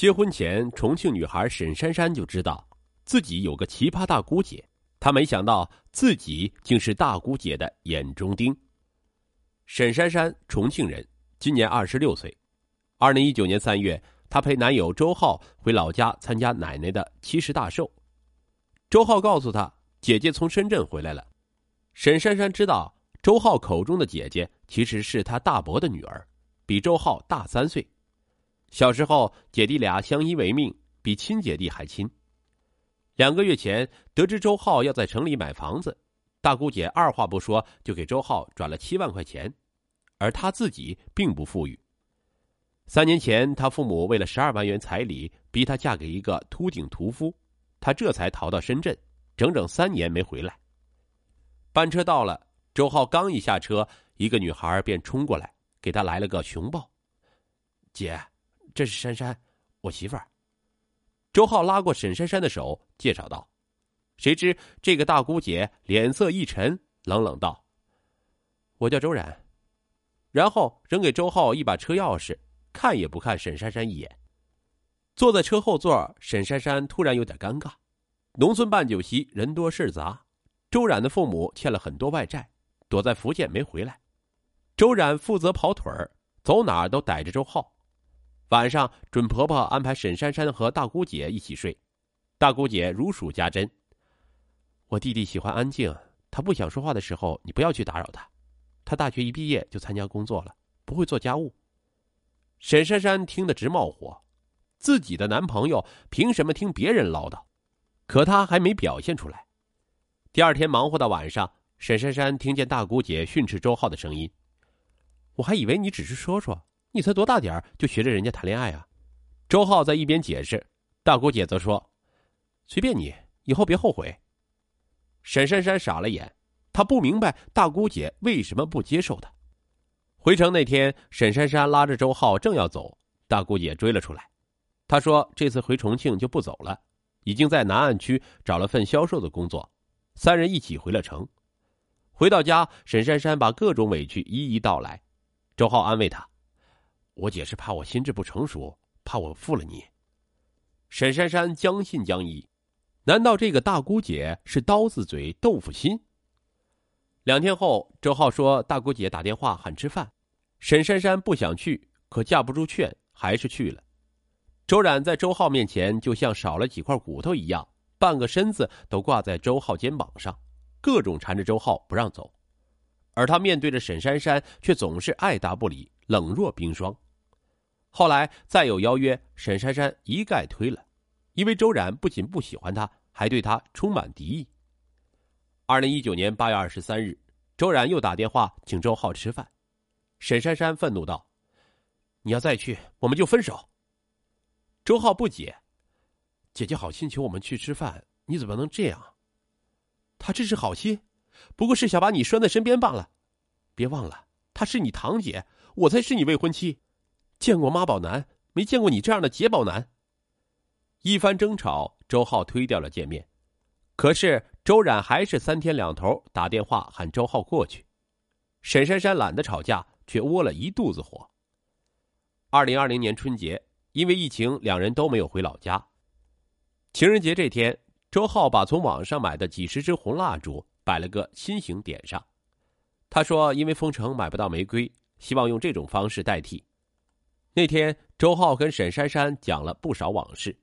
结婚前，重庆女孩沈珊珊就知道自己有个奇葩大姑姐，她没想到自己竟是大姑姐的眼中钉。沈珊珊，重庆人，今年二十六岁。二零一九年三月，她陪男友周浩回老家参加奶奶的七十大寿。周浩告诉她，姐姐从深圳回来了。沈珊珊知道，周浩口中的姐姐其实是他大伯的女儿，比周浩大三岁。小时候，姐弟俩相依为命，比亲姐弟还亲。两个月前，得知周浩要在城里买房子，大姑姐二话不说就给周浩转了七万块钱，而她自己并不富裕。三年前，她父母为了十二万元彩礼，逼她嫁给一个秃顶屠夫，她这才逃到深圳，整整三年没回来。班车到了，周浩刚一下车，一个女孩便冲过来，给他来了个熊抱。姐。这是珊珊，我媳妇儿。周浩拉过沈珊珊的手，介绍道。谁知这个大姑姐脸色一沉，冷冷道：“我叫周然。”然后扔给周浩一把车钥匙，看也不看沈珊珊一眼。坐在车后座，沈珊珊突然有点尴尬。农村办酒席，人多事杂。周冉的父母欠了很多外债，躲在福建没回来。周冉负责跑腿儿，走哪儿都逮着周浩。晚上，准婆婆安排沈珊珊和大姑姐一起睡。大姑姐如数家珍。我弟弟喜欢安静，他不想说话的时候，你不要去打扰他。他大学一毕业就参加工作了，不会做家务。沈珊珊听得直冒火，自己的男朋友凭什么听别人唠叨？可她还没表现出来。第二天忙活到晚上，沈珊珊听见大姑姐训斥周浩的声音。我还以为你只是说说。你才多大点就学着人家谈恋爱啊？周浩在一边解释，大姑姐则说：“随便你，以后别后悔。”沈珊珊傻了眼，她不明白大姑姐为什么不接受她。回城那天，沈珊珊拉着周浩正要走，大姑姐追了出来。她说：“这次回重庆就不走了，已经在南岸区找了份销售的工作。”三人一起回了城。回到家，沈珊珊把各种委屈一一道来。周浩安慰她。我姐是怕我心智不成熟，怕我负了你。沈珊珊将信将疑，难道这个大姑姐是刀子嘴豆腐心？两天后，周浩说大姑姐打电话喊吃饭，沈珊珊不想去，可架不住劝，还是去了。周冉在周浩面前就像少了几块骨头一样，半个身子都挂在周浩肩膀上，各种缠着周浩不让走，而他面对着沈珊珊，却总是爱答不理。冷若冰霜。后来再有邀约，沈珊珊一概推了，因为周冉不仅不喜欢他，还对他充满敌意。二零一九年八月二十三日，周冉又打电话请周浩吃饭，沈珊珊愤怒道：“你要再去，我们就分手。”周浩不解：“姐姐好心请我们去吃饭，你怎么能这样？他这是好心，不过是想把你拴在身边罢了。别忘了，她是你堂姐。”我才是你未婚妻，见过妈宝男，没见过你这样的姐宝男。一番争吵，周浩推掉了见面，可是周冉还是三天两头打电话喊周浩过去。沈珊珊懒得吵架，却窝了一肚子火。二零二零年春节，因为疫情，两人都没有回老家。情人节这天，周浩把从网上买的几十支红蜡烛摆了个心形点上。他说：“因为封城买不到玫瑰。”希望用这种方式代替。那天，周浩跟沈珊珊讲了不少往事。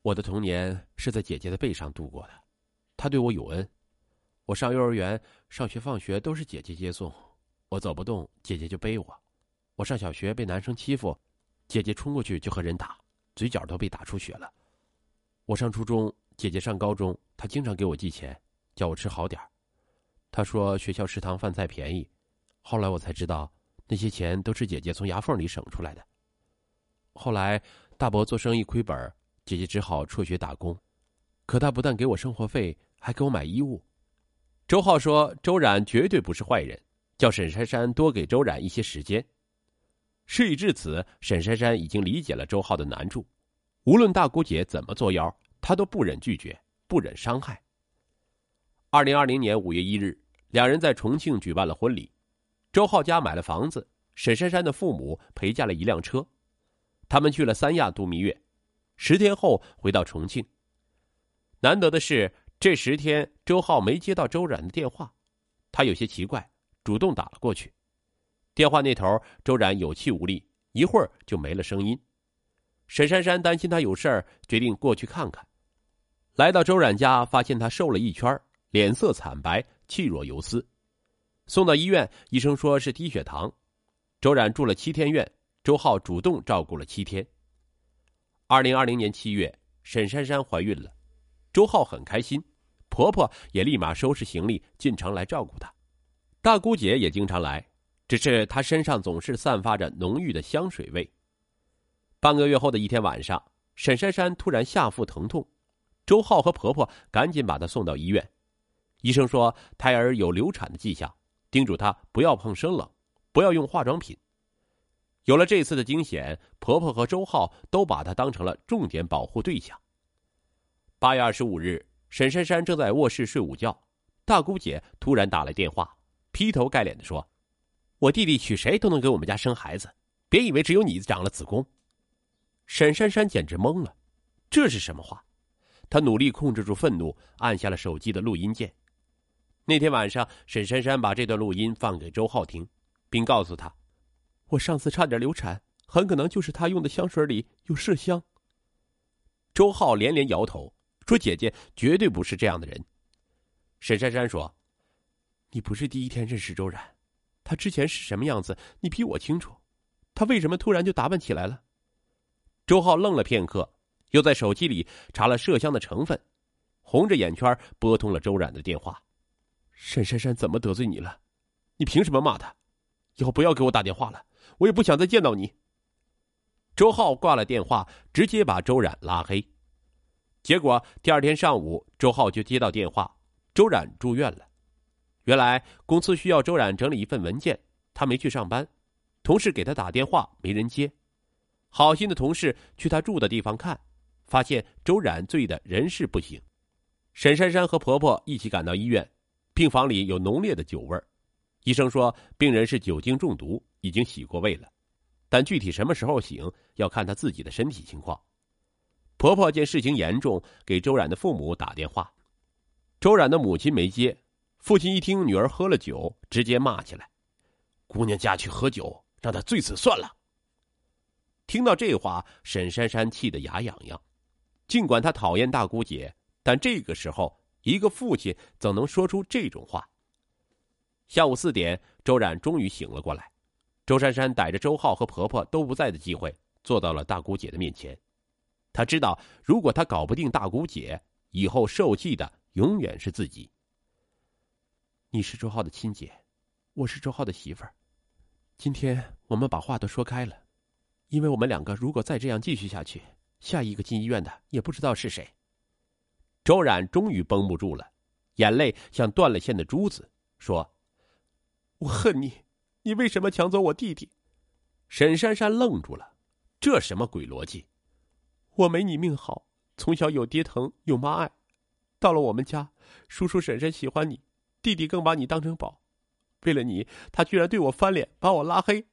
我的童年是在姐姐的背上度过的，她对我有恩。我上幼儿园、上学、放学都是姐姐接送，我走不动，姐姐就背我。我上小学被男生欺负，姐姐冲过去就和人打，嘴角都被打出血了。我上初中，姐姐上高中，她经常给我寄钱，叫我吃好点她说学校食堂饭菜便宜。后来我才知道，那些钱都是姐姐从牙缝里省出来的。后来大伯做生意亏本，姐姐只好辍学打工。可他不但给我生活费，还给我买衣物。周浩说：“周冉绝对不是坏人，叫沈珊珊多给周冉一些时间。”事已至此，沈珊珊已经理解了周浩的难处。无论大姑姐怎么作妖，她都不忍拒绝，不忍伤害。二零二零年五月一日，两人在重庆举办了婚礼。周浩家买了房子，沈珊珊的父母陪嫁了一辆车。他们去了三亚度蜜月，十天后回到重庆。难得的是，这十天周浩没接到周冉的电话，他有些奇怪，主动打了过去。电话那头，周冉有气无力，一会儿就没了声音。沈珊珊担心他有事儿，决定过去看看。来到周冉家，发现他瘦了一圈，脸色惨白，气若游丝。送到医院，医生说是低血糖。周冉住了七天院，周浩主动照顾了七天。二零二零年七月，沈珊珊怀孕了，周浩很开心，婆婆也立马收拾行李进城来照顾她。大姑姐也经常来，只是她身上总是散发着浓郁的香水味。半个月后的一天晚上，沈珊珊突然下腹疼痛，周浩和婆婆赶紧把她送到医院。医生说胎儿有流产的迹象，叮嘱她不要碰生冷，不要用化妆品。有了这次的惊险，婆婆和周浩都把她当成了重点保护对象。八月二十五日，沈珊珊正在卧室睡午觉，大姑姐突然打来电话，劈头盖脸的说：“我弟弟娶谁都能给我们家生孩子，别以为只有你长了子宫。”沈珊珊简直懵了，这是什么话？她努力控制住愤怒，按下了手机的录音键。那天晚上，沈珊珊把这段录音放给周浩听，并告诉他：“我上次差点流产，很可能就是他用的香水里有麝香。”周浩连连摇头，说：“姐姐绝对不是这样的人。”沈珊珊说：“你不是第一天认识周冉，他之前是什么样子，你比我清楚。他为什么突然就打扮起来了？”周浩愣了片刻，又在手机里查了麝香的成分，红着眼圈拨通了周冉的电话。沈珊珊怎么得罪你了？你凭什么骂他？以后不要给我打电话了，我也不想再见到你。周浩挂了电话，直接把周冉拉黑。结果第二天上午，周浩就接到电话，周冉住院了。原来公司需要周冉整理一份文件，他没去上班，同事给他打电话，没人接。好心的同事去他住的地方看，发现周冉醉得人事不省。沈珊珊和婆婆一起赶到医院，病房里有浓烈的酒味医生说病人是酒精中毒，已经洗过胃了，但具体什么时候醒要看他自己的身体情况。婆婆见事情严重，给周冉的父母打电话，周冉的母亲没接，父亲一听女儿喝了酒，直接骂起来：“姑娘家去喝酒，让她醉死算了。”听到这话，沈珊珊气得牙痒痒。尽管她讨厌大姑姐，但这个时候，一个父亲怎能说出这种话？下午四点，周冉终于醒了过来。周珊珊逮着周浩和婆婆都不在的机会，坐到了大姑姐的面前。她知道，如果她搞不定大姑姐，以后受气的永远是自己。你是周浩的亲姐，我是周浩的媳妇儿。今天我们把话都说开了。因为我们两个如果再这样继续下去，下一个进医院的也不知道是谁。周冉终于绷不住了，眼泪像断了线的珠子，说：“我恨你，你为什么抢走我弟弟？”沈珊珊愣住了，这什么鬼逻辑？我没你命好，从小有爹疼有妈爱，到了我们家，叔叔婶婶喜欢你，弟弟更把你当成宝，为了你，他居然对我翻脸，把我拉黑。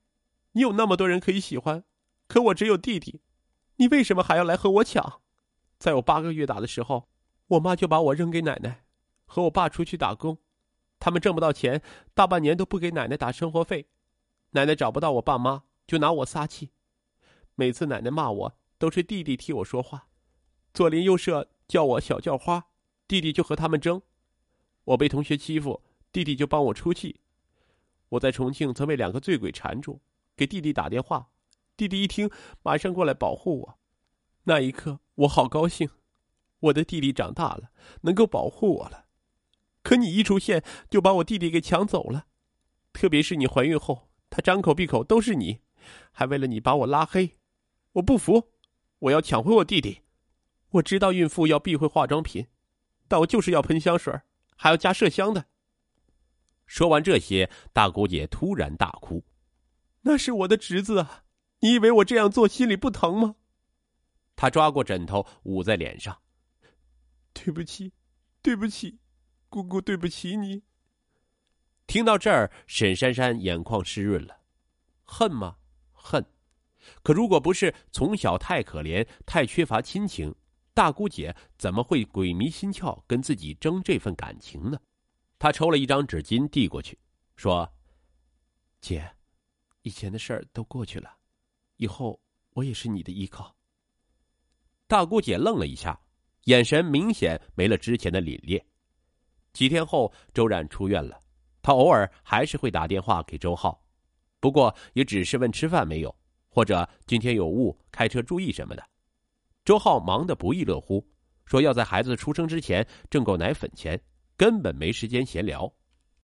你有那么多人可以喜欢。可我只有弟弟，你为什么还要来和我抢？在我八个月大的时候，我妈就把我扔给奶奶，和我爸出去打工，他们挣不到钱，大半年都不给奶奶打生活费，奶奶找不到我爸妈，就拿我撒气。每次奶奶骂我，都是弟弟替我说话。左邻右舍叫我小叫花，弟弟就和他们争。我被同学欺负，弟弟就帮我出气。我在重庆曾被两个醉鬼缠住，给弟弟打电话。弟弟一听，马上过来保护我。那一刻，我好高兴，我的弟弟长大了，能够保护我了。可你一出现，就把我弟弟给抢走了。特别是你怀孕后，他张口闭口都是你，还为了你把我拉黑。我不服，我要抢回我弟弟。我知道孕妇要避讳化妆品，但我就是要喷香水，还要加麝香的。说完这些，大姑姐突然大哭：“那是我的侄子啊！”你以为我这样做心里不疼吗？他抓过枕头捂在脸上。对不起，对不起，姑姑，对不起你。听到这儿，沈珊珊眼眶湿润了。恨吗？恨。可如果不是从小太可怜、太缺乏亲情，大姑姐怎么会鬼迷心窍跟自己争这份感情呢？她抽了一张纸巾递过去，说：“姐，以前的事儿都过去了，以后我也是你的依靠。”大姑姐愣了一下，眼神明显没了之前的凛冽。几天后，周冉出院了，他偶尔还是会打电话给周浩，不过也只是问吃饭没有。或者今天有雾，开车注意什么的。周浩忙得不亦乐乎，说要在孩子出生之前挣够奶粉钱，根本没时间闲聊。